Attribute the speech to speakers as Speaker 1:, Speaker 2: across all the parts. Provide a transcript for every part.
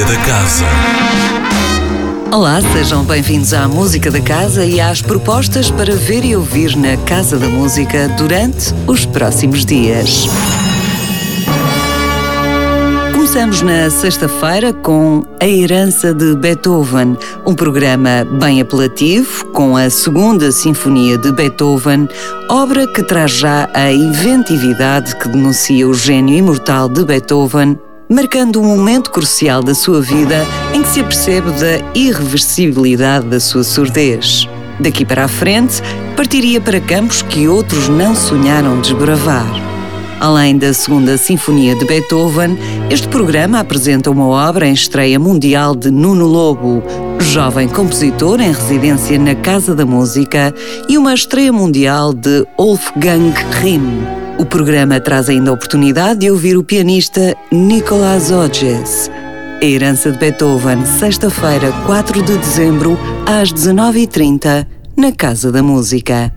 Speaker 1: Música da Casa.
Speaker 2: Olá, sejam bem-vindos à Música da Casa e às propostas para ver e ouvir na Casa da Música durante os próximos dias. Começamos na sexta-feira com A Herança de Beethoven, um programa bem apelativo com a Segunda Sinfonia de Beethoven, obra que traz já a inventividade que denuncia o gênio imortal de Beethoven, marcando um momento crucial da sua vida em que se apercebe da irreversibilidade da sua surdez. Daqui para a frente, partiria para campos que outros não sonharam desbravar. Além da Segunda Sinfonia de Beethoven, este programa apresenta uma obra em estreia mundial de Nuno Lobo, jovem compositor em residência na Casa da Música, e uma estreia mundial de Wolfgang Rimm. O programa traz ainda a oportunidade de ouvir o pianista Nicolas Hodges. A herança de Beethoven, sexta-feira, 4 de dezembro, às 19h30, na Casa da Música.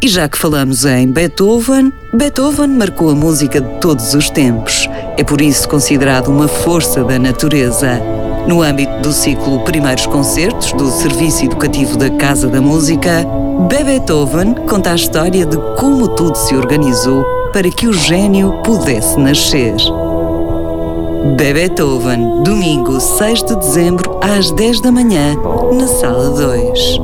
Speaker 2: E já que falamos em Beethoven, Beethoven marcou a música de todos os tempos. É por isso considerado uma força da natureza. No âmbito do ciclo Primeiros Concertos do Serviço Educativo da Casa da Música, Beethoven conta a história de como tudo se organizou para que o gênio pudesse nascer. Beethoven, domingo 6 de dezembro às 10 da manhã, na Sala 2.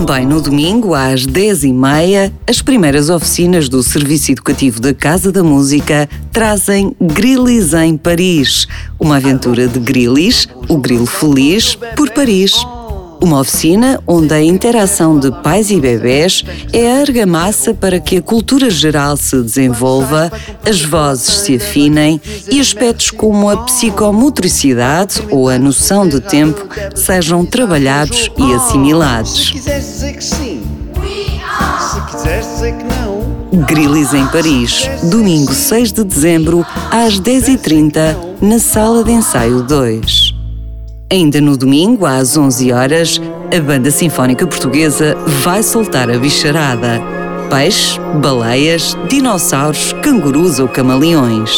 Speaker 2: Também no domingo, às 10h30, as primeiras oficinas do Serviço Educativo da Casa da Música trazem Grilis em Paris, uma aventura de Grilis, o grilo feliz, por Paris. Uma oficina onde a interação de pais e bebés é a argamassa para que a cultura geral se desenvolva, as vozes se afinem e aspectos como a psicomotricidade ou a noção de tempo sejam trabalhados e assimilados. Grilis em Paris, domingo 6 de dezembro, às 10h30, na Sala de Ensaio 2. Ainda no domingo, às 11 horas, a Banda Sinfónica Portuguesa vai soltar a bicharada. Peixes, baleias, dinossauros, cangurus ou camaleões.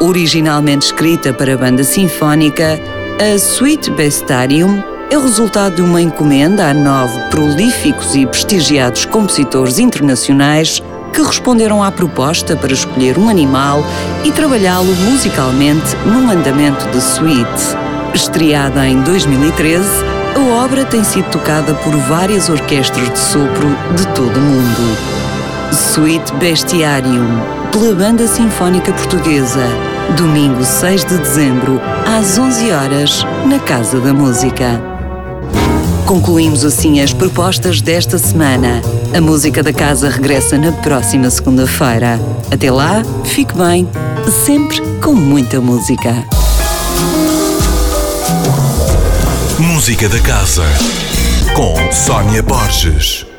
Speaker 2: Originalmente escrita para a banda sinfónica, a Suite Bestarium é o resultado de uma encomenda a nove prolíficos e prestigiados compositores internacionais que responderam à proposta para escolher um animal e trabalhá-lo musicalmente num andamento de suite. Estreada em 2013, a obra tem sido tocada por várias orquestras de sopro de todo o mundo. Suite Bestiarium, pela Banda Sinfónica Portuguesa, domingo 6 de dezembro, às 11 horas, na Casa da Música. Concluímos assim as propostas desta semana. A música da casa regressa na próxima segunda-feira. Até lá, fique bem, sempre com muita música.
Speaker 1: Música da Casa. Com Sónia Borges.